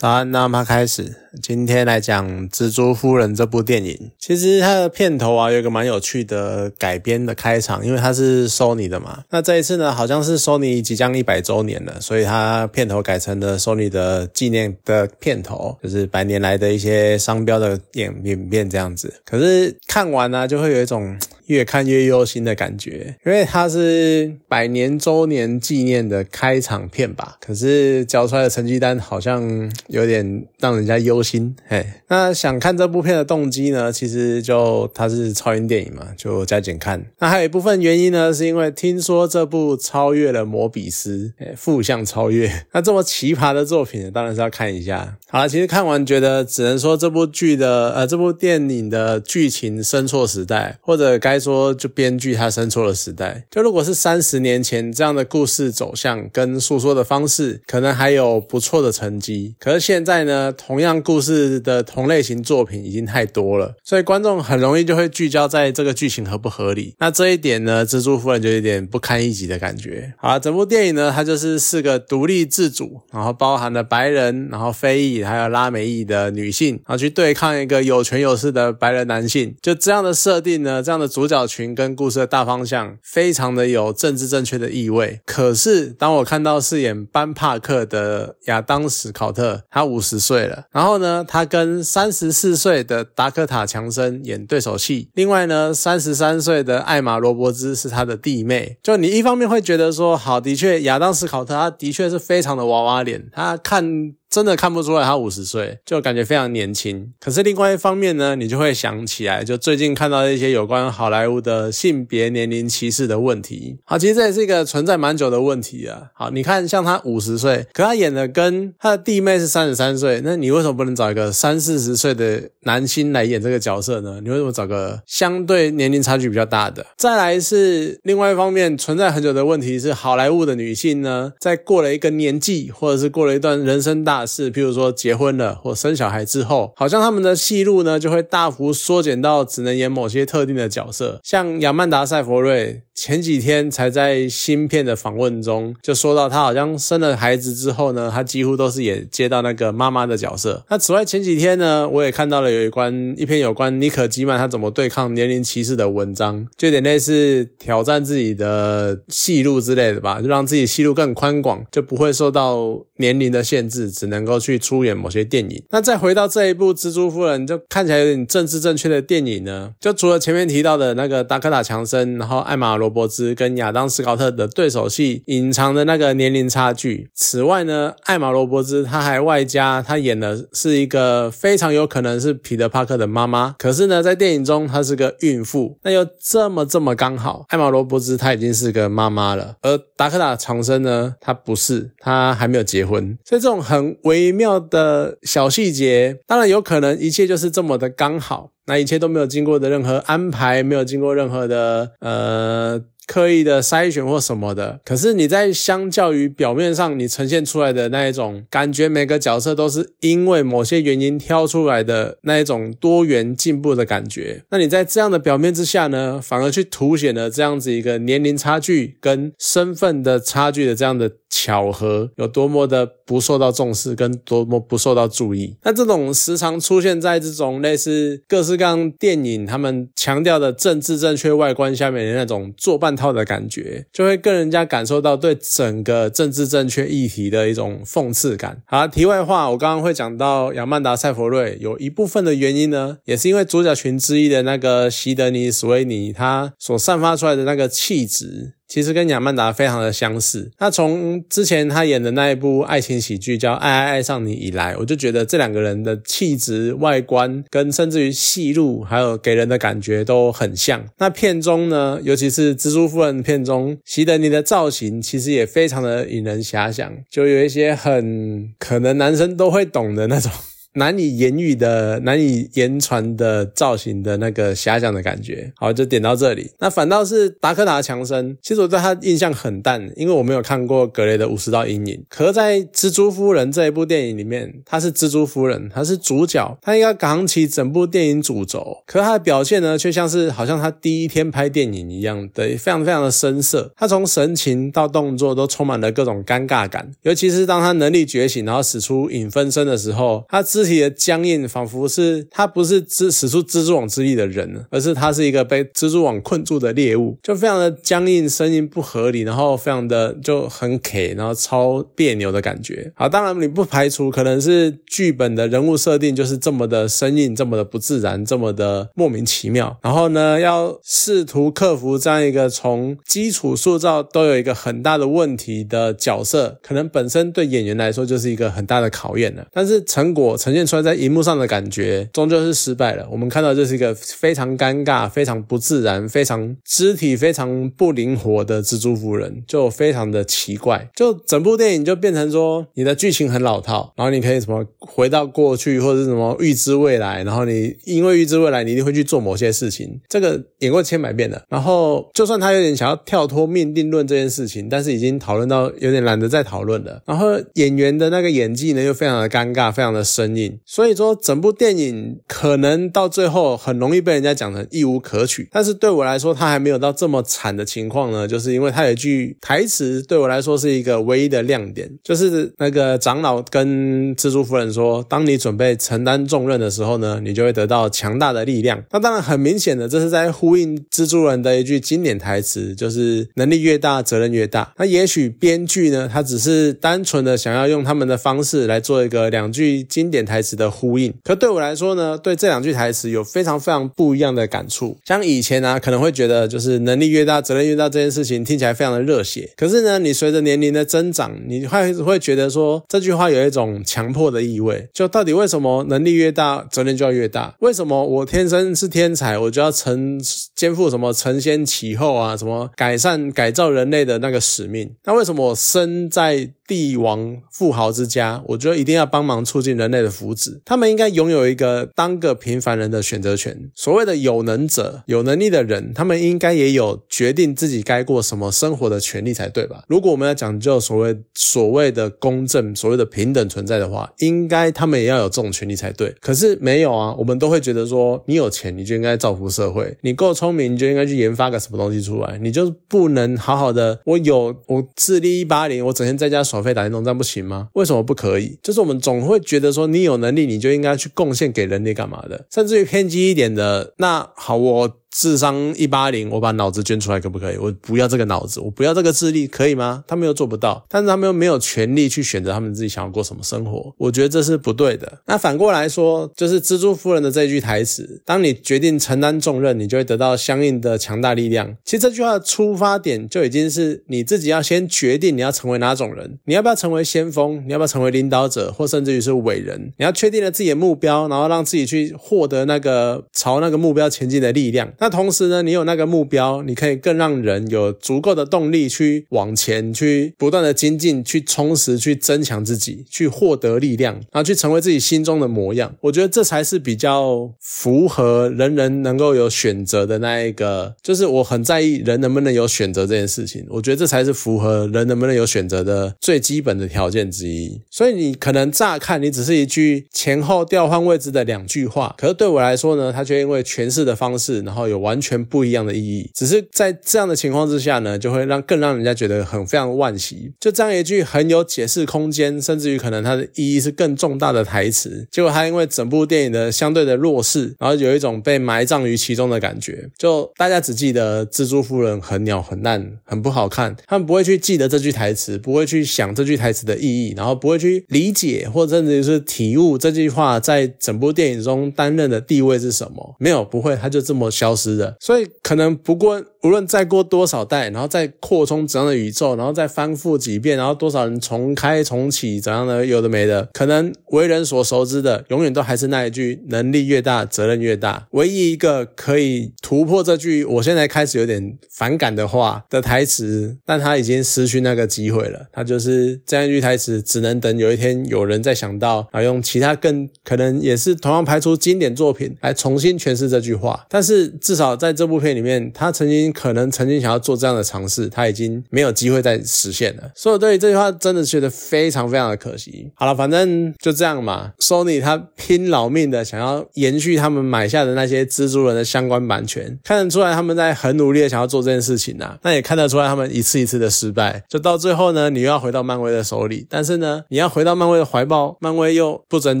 早安，那么开始。今天来讲《蜘蛛夫人》这部电影。其实它的片头啊，有一个蛮有趣的改编的开场，因为它是 Sony 的嘛。那这一次呢，好像是 Sony 即将一百周年了，所以它片头改成了 Sony 的纪念的片头，就是百年来的一些商标的演演变这样子。可是看完呢，就会有一种越看越忧心的感觉，因为它是百年周年纪念的开场片吧。可是交出来的成绩单好像。有点让人家忧心，嘿。那想看这部片的动机呢？其实就它是超英电影嘛，就加减看。那还有一部分原因呢，是因为听说这部超越了《摩比斯》，负向超越。那这么奇葩的作品，当然是要看一下。好了，其实看完觉得，只能说这部剧的呃，这部电影的剧情生错时代，或者该说就编剧他生错了时代。就如果是三十年前这样的故事走向跟诉说的方式，可能还有不错的成绩。可是。现在呢，同样故事的同类型作品已经太多了，所以观众很容易就会聚焦在这个剧情合不合理。那这一点呢，蜘蛛夫人就有点不堪一击的感觉。好，整部电影呢，它就是四个独立自主，然后包含了白人，然后非裔，还有拉美裔的女性，然后去对抗一个有权有势的白人男性。就这样的设定呢，这样的主角群跟故事的大方向，非常的有政治正确的意味。可是当我看到饰演班帕克的亚当史考特，他五十岁了，然后呢，他跟三十四岁的达科塔强森演对手戏。另外呢，三十三岁的艾玛罗伯兹是他的弟妹。就你一方面会觉得说，好，的确，亚当斯考特他的确是非常的娃娃脸，他看。真的看不出来他五十岁，就感觉非常年轻。可是另外一方面呢，你就会想起来，就最近看到一些有关好莱坞的性别年龄歧视的问题。好，其实这也是一个存在蛮久的问题啊。好，你看像他五十岁，可他演的跟他的弟妹是三十三岁，那你为什么不能找一个三四十岁的男星来演这个角色呢？你为什么找个相对年龄差距比较大的？再来是另外一方面存在很久的问题是，好莱坞的女性呢，在过了一个年纪，或者是过了一段人生大。是，譬如说结婚了或生小孩之后，好像他们的戏路呢就会大幅缩减到只能演某些特定的角色。像亚曼达·塞佛瑞前几天才在新片的访问中就说到，他好像生了孩子之后呢，他几乎都是也接到那个妈妈的角色。那此外，前几天呢，我也看到了有一关一篇有关妮可基曼他怎么对抗年龄歧视的文章，就有点类似挑战自己的戏路之类的吧，就让自己戏路更宽广，就不会受到年龄的限制，只。能够去出演某些电影，那再回到这一部《蜘蛛夫人》，就看起来有点政治正确的电影呢。就除了前面提到的那个达克塔·强森，然后艾玛·罗伯兹跟亚当·斯考特的对手戏，隐藏的那个年龄差距。此外呢，艾玛·罗伯兹他还外加他演的是一个非常有可能是彼得·帕克的妈妈，可是呢，在电影中她是个孕妇。那又这么这么刚好，艾玛·罗伯兹她已经是个妈妈了，而达克塔·长生呢，他不是，他还没有结婚，所以这种很。微妙的小细节，当然有可能一切就是这么的刚好，那一切都没有经过的任何安排，没有经过任何的呃。刻意的筛选或什么的，可是你在相较于表面上你呈现出来的那一种感觉，每个角色都是因为某些原因挑出来的那一种多元进步的感觉。那你在这样的表面之下呢，反而去凸显了这样子一个年龄差距跟身份的差距的这样的巧合，有多么的不受到重视，跟多么不受到注意。那这种时常出现在这种类似各式各样电影他们强调的政治正确外观下面的那种作伴。套的感觉，就会更人家感受到对整个政治正确议题的一种讽刺感。好，题外话，我刚刚会讲到亚曼达·塞佛瑞，有一部分的原因呢，也是因为主角群之一的那个席德尼·史威尼，他所散发出来的那个气质。其实跟亚曼达非常的相似。那从之前他演的那一部爱情喜剧叫《爱爱爱上你》以来，我就觉得这两个人的气质、外观跟甚至于戏路，还有给人的感觉都很像。那片中呢，尤其是蜘蛛夫人片中，席德尼的造型其实也非常的引人遐想，就有一些很可能男生都会懂的那种。难以言喻的、难以言传的造型的那个遐想的感觉。好，就点到这里。那反倒是达科塔强森，其实我对他印象很淡，因为我没有看过格雷的《五十道阴影》。可在《蜘蛛夫人》这一部电影里面，她是蜘蛛夫人，她是主角，她应该扛起整部电影主轴。可她的表现呢，却像是好像她第一天拍电影一样的，非常非常的生涩。她从神情到动作都充满了各种尴尬感，尤其是当她能力觉醒，然后使出影分身的时候，她肢体的僵硬，仿佛是他不是蜘使出蜘蛛网之力的人，而是他是一个被蜘蛛网困住的猎物，就非常的僵硬，声音不合理，然后非常的就很 K，然后超别扭的感觉。好，当然你不排除可能是剧本的人物设定就是这么的生硬，这么的不自然，这么的莫名其妙。然后呢，要试图克服这样一个从基础塑造都有一个很大的问题的角色，可能本身对演员来说就是一个很大的考验了。但是成果成呈现出来在荧幕上的感觉，终究是失败了。我们看到这是一个非常尴尬、非常不自然、非常肢体非常不灵活的蜘蛛夫人，就非常的奇怪。就整部电影就变成说，你的剧情很老套，然后你可以什么回到过去，或者是什么预知未来，然后你因为预知未来，你一定会去做某些事情。这个演过千百遍了。然后就算他有点想要跳脱命定论这件事情，但是已经讨论到有点懒得再讨论了。然后演员的那个演技呢，又非常的尴尬，非常的生硬。所以说，整部电影可能到最后很容易被人家讲成一无可取。但是对我来说，他还没有到这么惨的情况呢，就是因为他有一句台词，对我来说是一个唯一的亮点，就是那个长老跟蜘蛛夫人说：“当你准备承担重任的时候呢，你就会得到强大的力量。”那当然很明显的，这是在呼应蜘蛛人的一句经典台词，就是“能力越大，责任越大”。那也许编剧呢，他只是单纯的想要用他们的方式来做一个两句经典台词的呼应。可对我来说呢，对这两句台词有非常非常不一样的感触。像以前呢，可能会觉得就是“能力越大，责任越大”这件事情听起来非常的热血。可是呢，你随着年龄的增长，你会会觉得说这句话有一种强迫的意味。就到底为什么能力越大，责任就要越大？为什么我天生是天才，我就要承肩负什么承先启后啊，什么改善改造人类的那个使命？那为什么我生在帝王富豪之家，我觉得一定要帮忙促进人类的福祉。他们应该拥有一个当个平凡人的选择权。所谓的有能者、有能力的人，他们应该也有决定自己该过什么生活的权利才对吧？如果我们要讲究所谓所谓的公正、所谓的平等存在的话，应该他们也要有这种权利才对。可是没有啊，我们都会觉得说，你有钱你就应该造福社会，你够聪明你就应该去研发个什么东西出来，你就不能好好的。我有我智力一八零，我整天在家耍。费打电动，站不行吗？为什么不可以？就是我们总会觉得说，你有能力，你就应该去贡献给人类干嘛的？甚至于偏激一点的，那好，我。智商一八零，我把脑子捐出来可不可以？我不要这个脑子，我不要这个智力，可以吗？他们又做不到，但是他们又没有权利去选择他们自己想要过什么生活。我觉得这是不对的。那反过来说，就是蜘蛛夫人的这句台词：当你决定承担重任，你就会得到相应的强大力量。其实这句话的出发点就已经是你自己要先决定你要成为哪种人，你要不要成为先锋，你要不要成为领导者，或甚至于是伟人？你要确定了自己的目标，然后让自己去获得那个朝那个目标前进的力量。那同时呢，你有那个目标，你可以更让人有足够的动力去往前，去不断的精进，去充实，去增强自己，去获得力量，然后去成为自己心中的模样。我觉得这才是比较符合人人能够有选择的那一个，就是我很在意人能不能有选择这件事情。我觉得这才是符合人能不能有选择的最基本的条件之一。所以你可能乍看你只是一句前后调换位置的两句话，可是对我来说呢，它却因为诠释的方式，然后有完全。不一样的意义，只是在这样的情况之下呢，就会让更让人家觉得很非常惋惜。就这样一句很有解释空间，甚至于可能它的意义是更重大的台词，结果它因为整部电影的相对的弱势，然后有一种被埋葬于其中的感觉。就大家只记得蜘蛛夫人很鸟很烂很不好看，他们不会去记得这句台词，不会去想这句台词的意义，然后不会去理解或者甚至于是体悟这句话在整部电影中担任的地位是什么。没有，不会，它就这么消失是的。所以可能不过无论再过多少代，然后再扩充怎样的宇宙，然后再翻覆几遍，然后多少人重开重启怎样的，有的没的，可能为人所熟知的，永远都还是那一句：能力越大，责任越大。唯一一个可以突破这句我现在开始有点反感的话的台词，但他已经失去那个机会了。他就是这样一句台词，只能等有一天有人再想到，然后用其他更可能也是同样拍出经典作品来重新诠释这句话。但是至少在这部片里面，他曾经 可能曾经想要做这样的尝试，他已经没有机会再实现了。所以我对这句话真的觉得非常非常的可惜。好了，反正就这样嘛。Sony 他拼老命的想要延续他们买下的那些蜘蛛人的相关版权，看得出来他们在很努力的想要做这件事情呐。那也看得出来他们一次一次的失败，就到最后呢，你又要回到漫威的手里，但是呢，你要回到漫威的怀抱，漫威又不争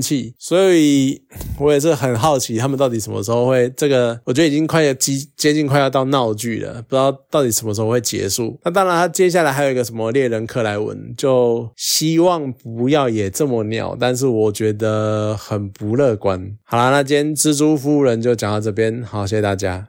气。所以我也是很好奇，他们到底什么时候会这个？我觉得已经快要接接近快要到闹剧了，不知道到底什么时候会结束。那当然，他接下来还有一个什么猎人克莱文，就希望不要也这么鸟，但是我觉得很不乐观。好啦，那今天蜘蛛夫人就讲到这边，好，谢谢大家。